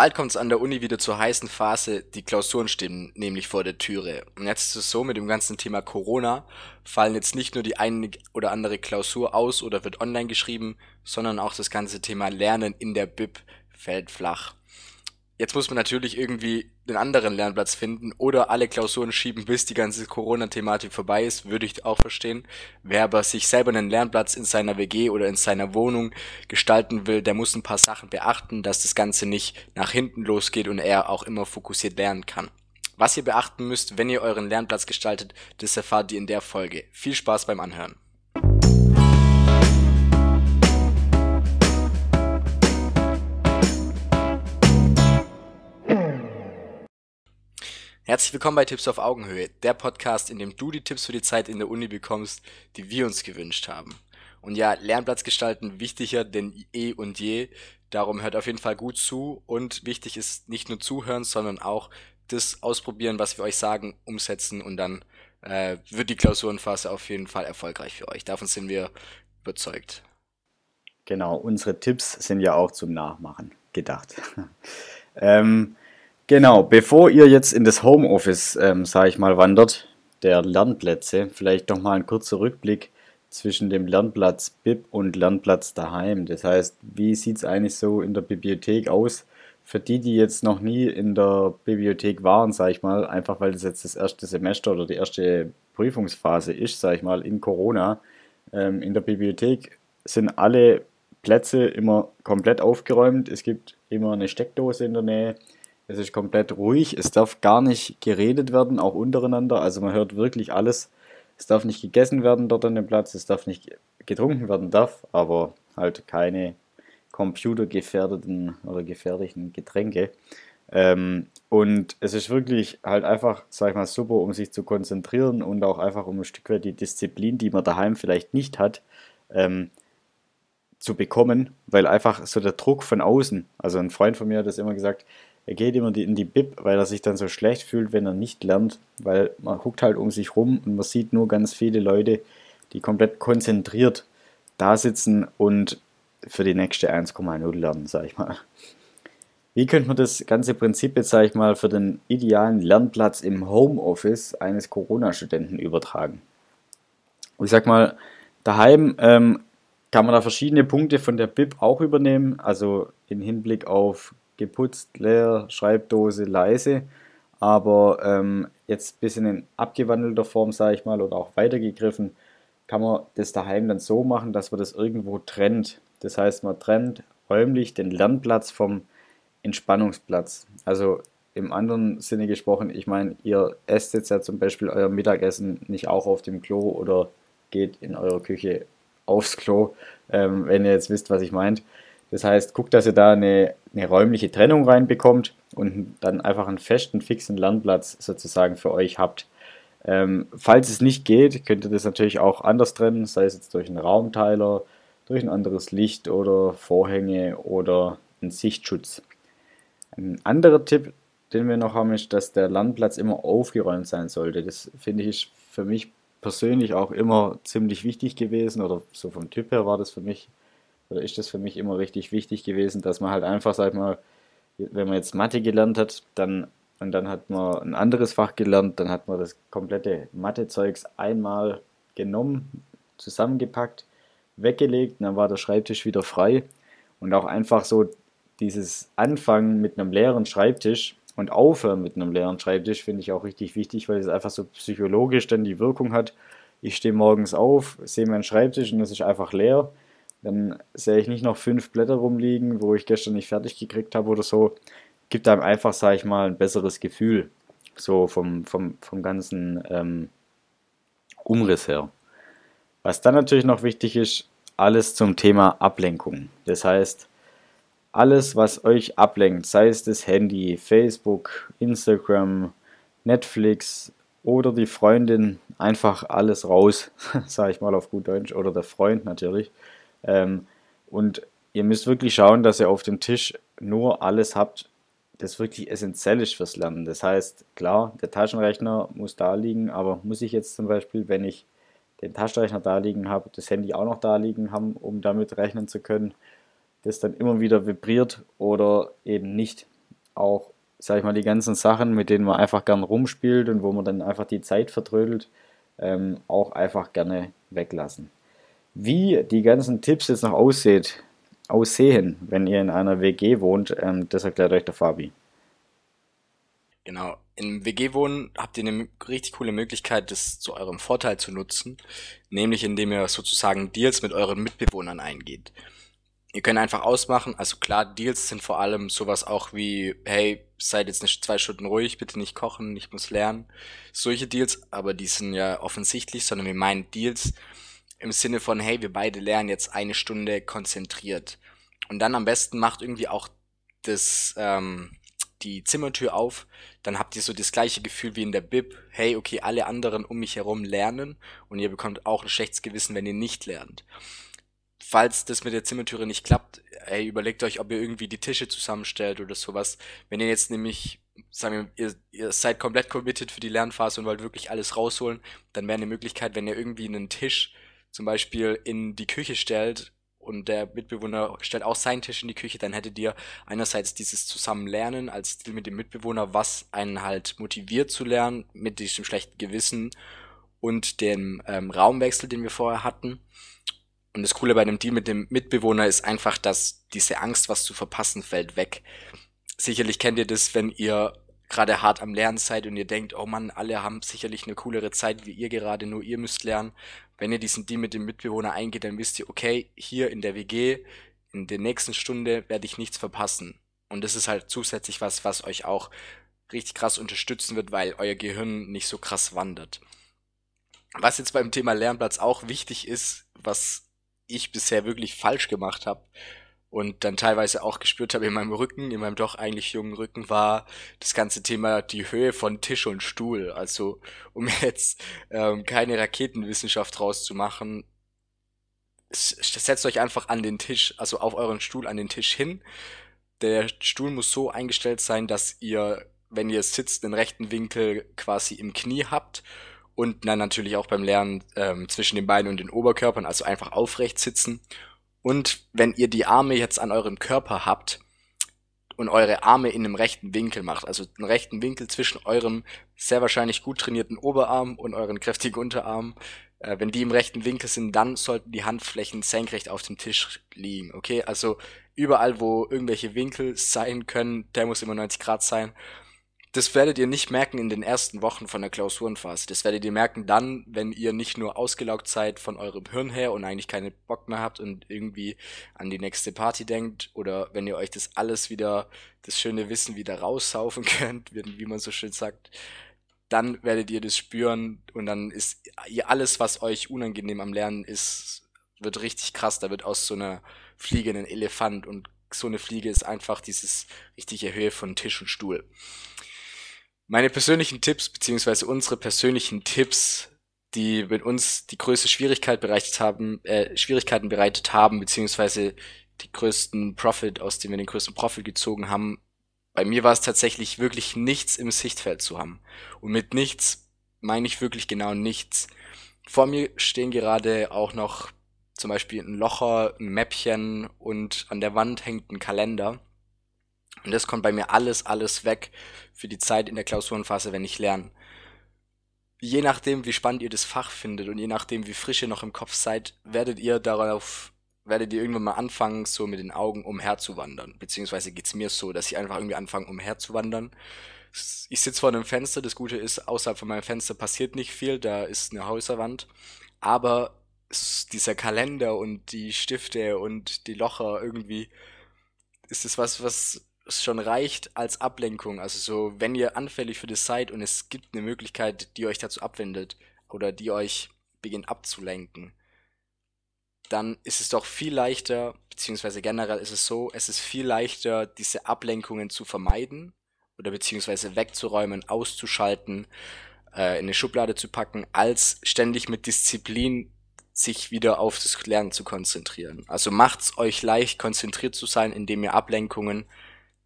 Bald kommt es an der Uni wieder zur heißen Phase, die Klausuren stehen nämlich vor der Türe. Und jetzt ist es so, mit dem ganzen Thema Corona fallen jetzt nicht nur die eine oder andere Klausur aus oder wird online geschrieben, sondern auch das ganze Thema Lernen in der Bib fällt flach. Jetzt muss man natürlich irgendwie einen anderen Lernplatz finden oder alle Klausuren schieben, bis die ganze Corona-Thematik vorbei ist, würde ich auch verstehen. Wer aber sich selber einen Lernplatz in seiner WG oder in seiner Wohnung gestalten will, der muss ein paar Sachen beachten, dass das Ganze nicht nach hinten losgeht und er auch immer fokussiert lernen kann. Was ihr beachten müsst, wenn ihr euren Lernplatz gestaltet, das erfahrt ihr in der Folge. Viel Spaß beim Anhören. Herzlich willkommen bei Tipps auf Augenhöhe, der Podcast, in dem du die Tipps für die Zeit in der Uni bekommst, die wir uns gewünscht haben. Und ja, Lernplatz gestalten wichtiger denn eh und je. Darum hört auf jeden Fall gut zu und wichtig ist nicht nur zuhören, sondern auch das ausprobieren, was wir euch sagen, umsetzen und dann äh, wird die Klausurenphase auf jeden Fall erfolgreich für euch. Davon sind wir überzeugt. Genau, unsere Tipps sind ja auch zum Nachmachen gedacht. ähm, Genau, bevor ihr jetzt in das Homeoffice, ähm, sage ich mal, wandert, der Lernplätze, vielleicht noch mal ein kurzer Rückblick zwischen dem Lernplatz BIP und Lernplatz daheim. Das heißt, wie sieht es eigentlich so in der Bibliothek aus? Für die, die jetzt noch nie in der Bibliothek waren, sage ich mal, einfach weil das jetzt das erste Semester oder die erste Prüfungsphase ist, sage ich mal, in Corona. Ähm, in der Bibliothek sind alle Plätze immer komplett aufgeräumt. Es gibt immer eine Steckdose in der Nähe es ist komplett ruhig. Es darf gar nicht geredet werden, auch untereinander. Also man hört wirklich alles. Es darf nicht gegessen werden dort an dem Platz. Es darf nicht getrunken werden, darf, aber halt keine computergefährdeten oder gefährlichen Getränke. Ähm, und es ist wirklich halt einfach, sag ich mal, super, um sich zu konzentrieren und auch einfach um ein Stück weit die Disziplin, die man daheim vielleicht nicht hat, ähm, zu bekommen, weil einfach so der Druck von außen, also ein Freund von mir hat das immer gesagt, er geht immer in die Bib, weil er sich dann so schlecht fühlt, wenn er nicht lernt, weil man guckt halt um sich rum und man sieht nur ganz viele Leute, die komplett konzentriert da sitzen und für die nächste 1,0 lernen, sag ich mal. Wie könnte man das ganze Prinzip jetzt, sag ich mal, für den idealen Lernplatz im Homeoffice eines Corona-Studenten übertragen? Ich sag mal, daheim ähm, kann man da verschiedene Punkte von der Bib auch übernehmen, also im Hinblick auf geputzt, leer, Schreibdose, leise. Aber ähm, jetzt ein bisschen in abgewandelter Form, sage ich mal, oder auch weitergegriffen, kann man das daheim dann so machen, dass man das irgendwo trennt. Das heißt, man trennt räumlich den Lernplatz vom Entspannungsplatz. Also im anderen Sinne gesprochen, ich meine, ihr esst jetzt ja zum Beispiel euer Mittagessen nicht auch auf dem Klo oder geht in eurer Küche aufs Klo, ähm, wenn ihr jetzt wisst, was ich meint. Das heißt, guckt, dass ihr da eine, eine räumliche Trennung reinbekommt und dann einfach einen festen, fixen Lernplatz sozusagen für euch habt. Ähm, falls es nicht geht, könnt ihr das natürlich auch anders trennen, sei es jetzt durch einen Raumteiler, durch ein anderes Licht oder Vorhänge oder einen Sichtschutz. Ein anderer Tipp, den wir noch haben, ist, dass der Lernplatz immer aufgeräumt sein sollte. Das finde ich für mich persönlich auch immer ziemlich wichtig gewesen oder so vom Typ her war das für mich oder ist das für mich immer richtig wichtig gewesen, dass man halt einfach, sag mal, wenn man jetzt Mathe gelernt hat, dann und dann hat man ein anderes Fach gelernt, dann hat man das komplette Mathezeugs einmal genommen, zusammengepackt, weggelegt, und dann war der Schreibtisch wieder frei und auch einfach so dieses Anfangen mit einem leeren Schreibtisch und aufhören mit einem leeren Schreibtisch finde ich auch richtig wichtig, weil es einfach so psychologisch dann die Wirkung hat. Ich stehe morgens auf, sehe meinen Schreibtisch und es ist einfach leer dann sehe ich nicht noch fünf Blätter rumliegen, wo ich gestern nicht fertig gekriegt habe oder so. Gibt einem einfach, sage ich mal, ein besseres Gefühl. So vom, vom, vom ganzen ähm, Umriss her. Was dann natürlich noch wichtig ist, alles zum Thema Ablenkung. Das heißt, alles, was euch ablenkt, sei es das Handy, Facebook, Instagram, Netflix oder die Freundin, einfach alles raus, sage ich mal auf gut Deutsch, oder der Freund natürlich. Ähm, und ihr müsst wirklich schauen, dass ihr auf dem Tisch nur alles habt, das wirklich essentiell ist fürs Lernen. Das heißt, klar, der Taschenrechner muss da liegen, aber muss ich jetzt zum Beispiel, wenn ich den Taschenrechner da liegen habe, das Handy auch noch da liegen haben, um damit rechnen zu können, das dann immer wieder vibriert oder eben nicht. auch, sag ich mal, die ganzen Sachen, mit denen man einfach gern rumspielt und wo man dann einfach die Zeit vertrödelt, ähm, auch einfach gerne weglassen. Wie die ganzen Tipps jetzt noch aussieht, aussehen, wenn ihr in einer WG wohnt, ähm, das erklärt euch der Fabi. Genau. Im WG-Wohnen habt ihr eine richtig coole Möglichkeit, das zu eurem Vorteil zu nutzen, nämlich indem ihr sozusagen Deals mit euren Mitbewohnern eingeht. Ihr könnt einfach ausmachen, also klar, Deals sind vor allem sowas auch wie, hey, seid jetzt nicht zwei Stunden ruhig, bitte nicht kochen, ich muss lernen. Solche Deals, aber die sind ja offensichtlich, sondern wir meinen Deals im Sinne von, hey, wir beide lernen jetzt eine Stunde konzentriert. Und dann am besten macht irgendwie auch das, ähm, die Zimmertür auf, dann habt ihr so das gleiche Gefühl wie in der Bib, hey, okay, alle anderen um mich herum lernen und ihr bekommt auch ein schlechtes Gewissen, wenn ihr nicht lernt falls das mit der Zimmertüre nicht klappt, ey, überlegt euch, ob ihr irgendwie die Tische zusammenstellt oder sowas. Wenn ihr jetzt nämlich, sagen wir, ihr, ihr seid komplett committed für die Lernphase und wollt wirklich alles rausholen, dann wäre eine Möglichkeit, wenn ihr irgendwie einen Tisch zum Beispiel in die Küche stellt und der Mitbewohner stellt auch seinen Tisch in die Küche, dann hättet ihr einerseits dieses Zusammenlernen als Stil mit dem Mitbewohner, was einen halt motiviert zu lernen, mit diesem schlechten Gewissen und dem ähm, Raumwechsel, den wir vorher hatten. Und das Coole bei dem Deal mit dem Mitbewohner ist einfach, dass diese Angst, was zu verpassen, fällt weg. Sicherlich kennt ihr das, wenn ihr gerade hart am Lernen seid und ihr denkt, oh Mann, alle haben sicherlich eine coolere Zeit wie ihr gerade, nur ihr müsst lernen. Wenn ihr diesen Deal mit dem Mitbewohner eingeht, dann wisst ihr, okay, hier in der WG, in der nächsten Stunde werde ich nichts verpassen. Und das ist halt zusätzlich was, was euch auch richtig krass unterstützen wird, weil euer Gehirn nicht so krass wandert. Was jetzt beim Thema Lernplatz auch wichtig ist, was ich bisher wirklich falsch gemacht habe und dann teilweise auch gespürt habe in meinem Rücken, in meinem doch eigentlich jungen Rücken, war das ganze Thema die Höhe von Tisch und Stuhl. Also um jetzt ähm, keine Raketenwissenschaft rauszumachen, setzt euch einfach an den Tisch, also auf euren Stuhl an den Tisch hin. Der Stuhl muss so eingestellt sein, dass ihr, wenn ihr sitzt, den rechten Winkel quasi im Knie habt und dann natürlich auch beim Lernen ähm, zwischen den Beinen und den Oberkörpern, also einfach aufrecht sitzen. Und wenn ihr die Arme jetzt an eurem Körper habt und eure Arme in einem rechten Winkel macht, also einen rechten Winkel zwischen eurem sehr wahrscheinlich gut trainierten Oberarm und euren kräftigen Unterarm, äh, wenn die im rechten Winkel sind, dann sollten die Handflächen senkrecht auf dem Tisch liegen. Okay, also überall, wo irgendwelche Winkel sein können, der muss immer 90 Grad sein das werdet ihr nicht merken in den ersten Wochen von der Klausurenphase. Das werdet ihr merken dann, wenn ihr nicht nur ausgelaugt seid von eurem Hirn her und eigentlich keinen Bock mehr habt und irgendwie an die nächste Party denkt oder wenn ihr euch das alles wieder, das schöne Wissen wieder raussaufen könnt, wie man so schön sagt, dann werdet ihr das spüren und dann ist ihr alles, was euch unangenehm am Lernen ist, wird richtig krass. Da wird aus so einer Fliege ein Elefant und so eine Fliege ist einfach dieses richtige Höhe von Tisch und Stuhl. Meine persönlichen Tipps, beziehungsweise unsere persönlichen Tipps, die mit uns die größte Schwierigkeit bereitet haben, äh, Schwierigkeiten bereitet haben, beziehungsweise die größten Profit, aus dem wir den größten Profit gezogen haben. Bei mir war es tatsächlich wirklich nichts im Sichtfeld zu haben. Und mit nichts meine ich wirklich genau nichts. Vor mir stehen gerade auch noch zum Beispiel ein Locher, ein Mäppchen und an der Wand hängt ein Kalender. Und das kommt bei mir alles, alles weg für die Zeit in der Klausurenphase, wenn ich lerne. Je nachdem, wie spannend ihr das Fach findet und je nachdem, wie frisch ihr noch im Kopf seid, werdet ihr darauf, werdet ihr irgendwann mal anfangen, so mit den Augen umherzuwandern. Beziehungsweise geht's mir so, dass ich einfach irgendwie anfange, umherzuwandern. Ich sitze vor einem Fenster, das Gute ist, außerhalb von meinem Fenster passiert nicht viel, da ist eine Häuserwand. Aber dieser Kalender und die Stifte und die Locher irgendwie ist es was, was schon reicht als Ablenkung. Also so, wenn ihr anfällig für das seid und es gibt eine Möglichkeit, die euch dazu abwendet oder die euch beginnt abzulenken, dann ist es doch viel leichter, beziehungsweise generell ist es so, es ist viel leichter, diese Ablenkungen zu vermeiden oder beziehungsweise wegzuräumen, auszuschalten, äh, in eine Schublade zu packen, als ständig mit Disziplin sich wieder auf das Lernen zu konzentrieren. Also macht's euch leicht, konzentriert zu sein, indem ihr Ablenkungen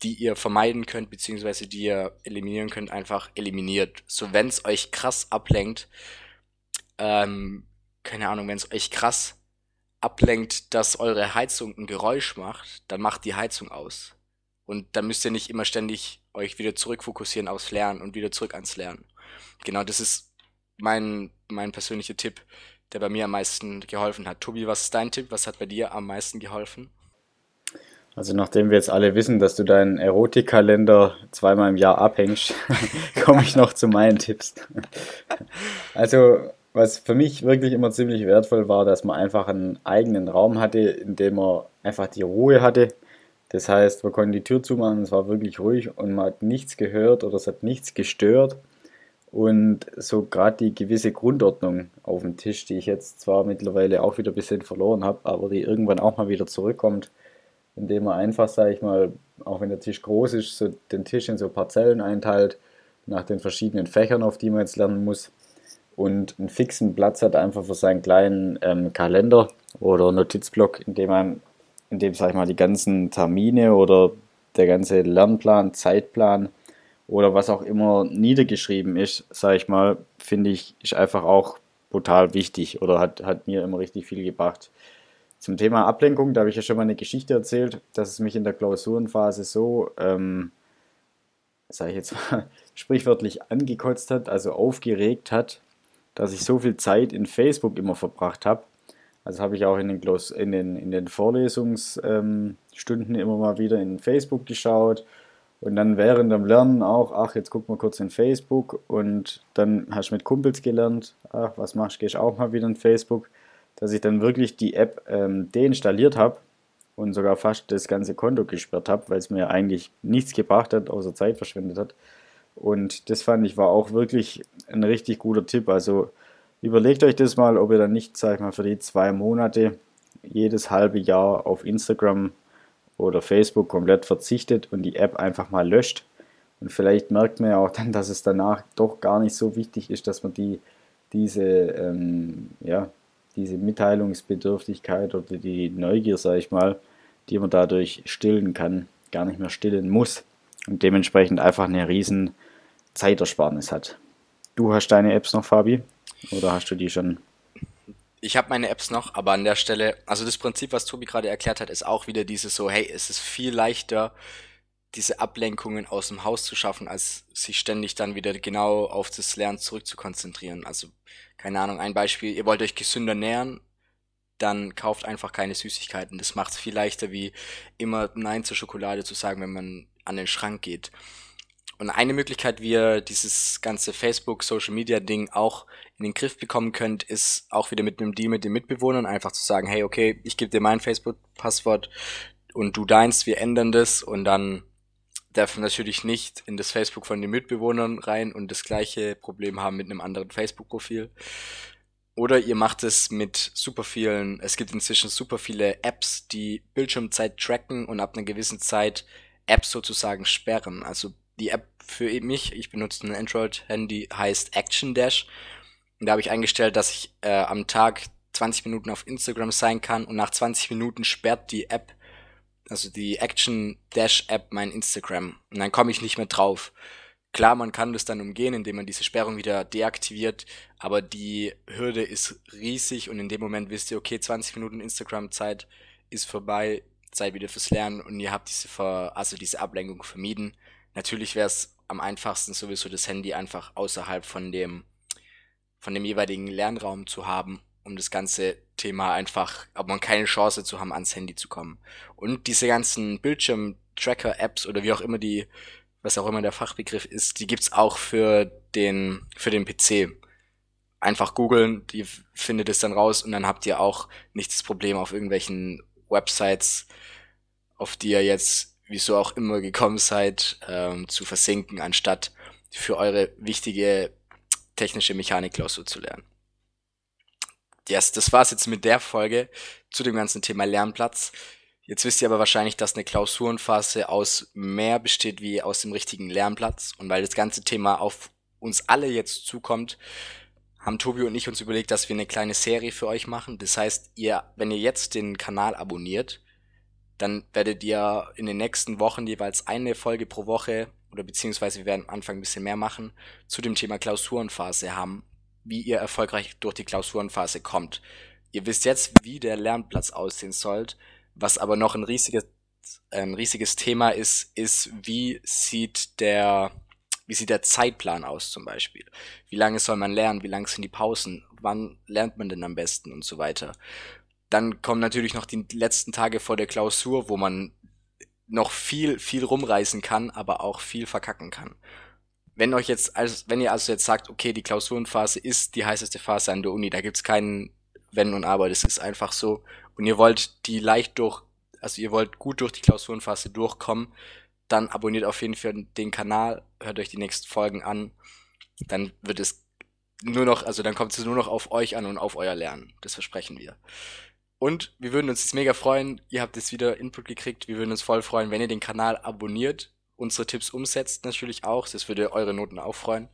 die ihr vermeiden könnt, beziehungsweise die ihr eliminieren könnt, einfach eliminiert. So, wenn es euch krass ablenkt, ähm, keine Ahnung, wenn es euch krass ablenkt, dass eure Heizung ein Geräusch macht, dann macht die Heizung aus. Und dann müsst ihr nicht immer ständig euch wieder zurückfokussieren aufs Lernen und wieder zurück ans Lernen. Genau, das ist mein, mein persönlicher Tipp, der bei mir am meisten geholfen hat. Tobi, was ist dein Tipp? Was hat bei dir am meisten geholfen? Also nachdem wir jetzt alle wissen, dass du deinen Erotikkalender zweimal im Jahr abhängst, komme ich noch zu meinen Tipps. Also was für mich wirklich immer ziemlich wertvoll war, dass man einfach einen eigenen Raum hatte, in dem man einfach die Ruhe hatte. Das heißt, man konnte die Tür zumachen, es war wirklich ruhig und man hat nichts gehört oder es hat nichts gestört. Und so gerade die gewisse Grundordnung auf dem Tisch, die ich jetzt zwar mittlerweile auch wieder ein bisschen verloren habe, aber die irgendwann auch mal wieder zurückkommt, indem man einfach, sage ich mal, auch wenn der Tisch groß ist, so den Tisch in so Parzellen einteilt, nach den verschiedenen Fächern, auf die man jetzt lernen muss und einen fixen Platz hat einfach für seinen kleinen ähm, Kalender oder Notizblock, in dem man, in dem, sag ich mal, die ganzen Termine oder der ganze Lernplan, Zeitplan oder was auch immer niedergeschrieben ist, sage ich mal, finde ich, ist einfach auch brutal wichtig oder hat, hat mir immer richtig viel gebracht. Zum Thema Ablenkung, da habe ich ja schon mal eine Geschichte erzählt, dass es mich in der Klausurenphase so, ähm, sage ich jetzt mal, sprichwörtlich angekotzt hat, also aufgeregt hat, dass ich so viel Zeit in Facebook immer verbracht habe. Also habe ich auch in den, Gloss, in den, in den Vorlesungsstunden ähm, immer mal wieder in Facebook geschaut und dann während dem Lernen auch, ach, jetzt guck mal kurz in Facebook und dann hast du mit Kumpels gelernt, ach, was machst du, gehst auch mal wieder in Facebook, dass ich dann wirklich die App ähm, deinstalliert habe und sogar fast das ganze Konto gesperrt habe, weil es mir eigentlich nichts gebracht hat, außer Zeit verschwendet hat. Und das fand ich war auch wirklich ein richtig guter Tipp. Also überlegt euch das mal, ob ihr dann nicht, sag ich mal, für die zwei Monate jedes halbe Jahr auf Instagram oder Facebook komplett verzichtet und die App einfach mal löscht. Und vielleicht merkt man ja auch dann, dass es danach doch gar nicht so wichtig ist, dass man die, diese, ähm, ja, diese Mitteilungsbedürftigkeit oder die Neugier, sag ich mal, die man dadurch stillen kann, gar nicht mehr stillen muss. Und dementsprechend einfach eine riesen Zeitersparnis hat. Du hast deine Apps noch, Fabi? Oder hast du die schon ich habe meine Apps noch, aber an der Stelle, also das Prinzip, was Tobi gerade erklärt hat, ist auch wieder dieses so, hey, es ist viel leichter, diese Ablenkungen aus dem Haus zu schaffen, als sich ständig dann wieder genau auf das Lernen zurückzukonzentrieren. Also, keine Ahnung, ein Beispiel, ihr wollt euch gesünder nähern, dann kauft einfach keine Süßigkeiten. Das macht es viel leichter, wie immer Nein zur Schokolade zu sagen, wenn man an den Schrank geht. Und eine Möglichkeit, wie ihr dieses ganze Facebook, Social Media Ding auch in den Griff bekommen könnt, ist auch wieder mit einem Deal mit den Mitbewohnern einfach zu sagen, hey, okay, ich gebe dir mein Facebook-Passwort und du deins, wir ändern das und dann darf natürlich nicht in das Facebook von den Mitbewohnern rein und das gleiche Problem haben mit einem anderen Facebook-Profil. Oder ihr macht es mit super vielen, es gibt inzwischen super viele Apps, die Bildschirmzeit tracken und ab einer gewissen Zeit Apps sozusagen sperren. Also die App für mich, ich benutze ein Android-Handy, heißt Action Dash. Und da habe ich eingestellt, dass ich äh, am Tag 20 Minuten auf Instagram sein kann und nach 20 Minuten sperrt die App, also die Action Dash App, mein Instagram. Und dann komme ich nicht mehr drauf. Klar, man kann das dann umgehen, indem man diese Sperrung wieder deaktiviert, aber die Hürde ist riesig und in dem Moment wisst ihr, okay, 20 Minuten Instagram-Zeit ist vorbei, Zeit wieder fürs Lernen und ihr habt diese, Ver also diese Ablenkung vermieden. Natürlich wäre es am einfachsten sowieso das Handy einfach außerhalb von dem von dem jeweiligen Lernraum zu haben, um das ganze Thema einfach, aber man keine Chance zu haben, ans Handy zu kommen. Und diese ganzen Bildschirm-Tracker-Apps oder wie auch immer die, was auch immer der Fachbegriff ist, die gibt's auch für den, für den PC. Einfach googeln, die findet es dann raus und dann habt ihr auch nicht das Problem auf irgendwelchen Websites, auf die ihr jetzt wieso auch immer gekommen seid, ähm, zu versinken, anstatt für eure wichtige technische Mechanikklausur zu lernen. Yes, das war's jetzt mit der Folge zu dem ganzen Thema Lernplatz. Jetzt wisst ihr aber wahrscheinlich, dass eine Klausurenphase aus mehr besteht wie aus dem richtigen Lernplatz. Und weil das ganze Thema auf uns alle jetzt zukommt, haben Tobi und ich uns überlegt, dass wir eine kleine Serie für euch machen. Das heißt, ihr, wenn ihr jetzt den Kanal abonniert, dann werdet ihr in den nächsten Wochen jeweils eine Folge pro Woche oder beziehungsweise wir werden am Anfang ein bisschen mehr machen, zu dem Thema Klausurenphase haben, wie ihr erfolgreich durch die Klausurenphase kommt. Ihr wisst jetzt, wie der Lernplatz aussehen soll, was aber noch ein riesiges ein riesiges Thema ist, ist, wie sieht der, wie sieht der Zeitplan aus zum Beispiel? Wie lange soll man lernen? Wie lang sind die Pausen? Wann lernt man denn am besten und so weiter? Dann kommen natürlich noch die letzten Tage vor der Klausur, wo man noch viel, viel rumreißen kann, aber auch viel verkacken kann. Wenn euch jetzt, also, wenn ihr also jetzt sagt, okay, die Klausurenphase ist die heißeste Phase an der Uni, da gibt's keinen Wenn und Aber, das ist einfach so, und ihr wollt die leicht durch, also ihr wollt gut durch die Klausurenphase durchkommen, dann abonniert auf jeden Fall den Kanal, hört euch die nächsten Folgen an, dann wird es nur noch, also dann kommt es nur noch auf euch an und auf euer Lernen. Das versprechen wir. Und wir würden uns jetzt mega freuen, ihr habt jetzt wieder Input gekriegt, wir würden uns voll freuen, wenn ihr den Kanal abonniert, unsere Tipps umsetzt natürlich auch, das würde eure Noten auch freuen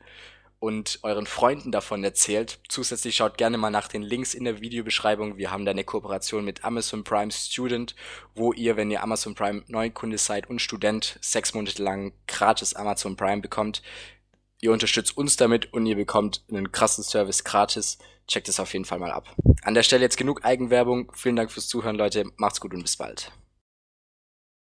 und euren Freunden davon erzählt. Zusätzlich schaut gerne mal nach den Links in der Videobeschreibung. Wir haben da eine Kooperation mit Amazon Prime Student, wo ihr, wenn ihr Amazon Prime Neukunde seid und Student, sechs Monate lang gratis Amazon Prime bekommt. Ihr unterstützt uns damit und ihr bekommt einen krassen Service gratis. Checkt es auf jeden Fall mal ab. An der Stelle jetzt genug Eigenwerbung. Vielen Dank fürs Zuhören, Leute. Macht's gut und bis bald.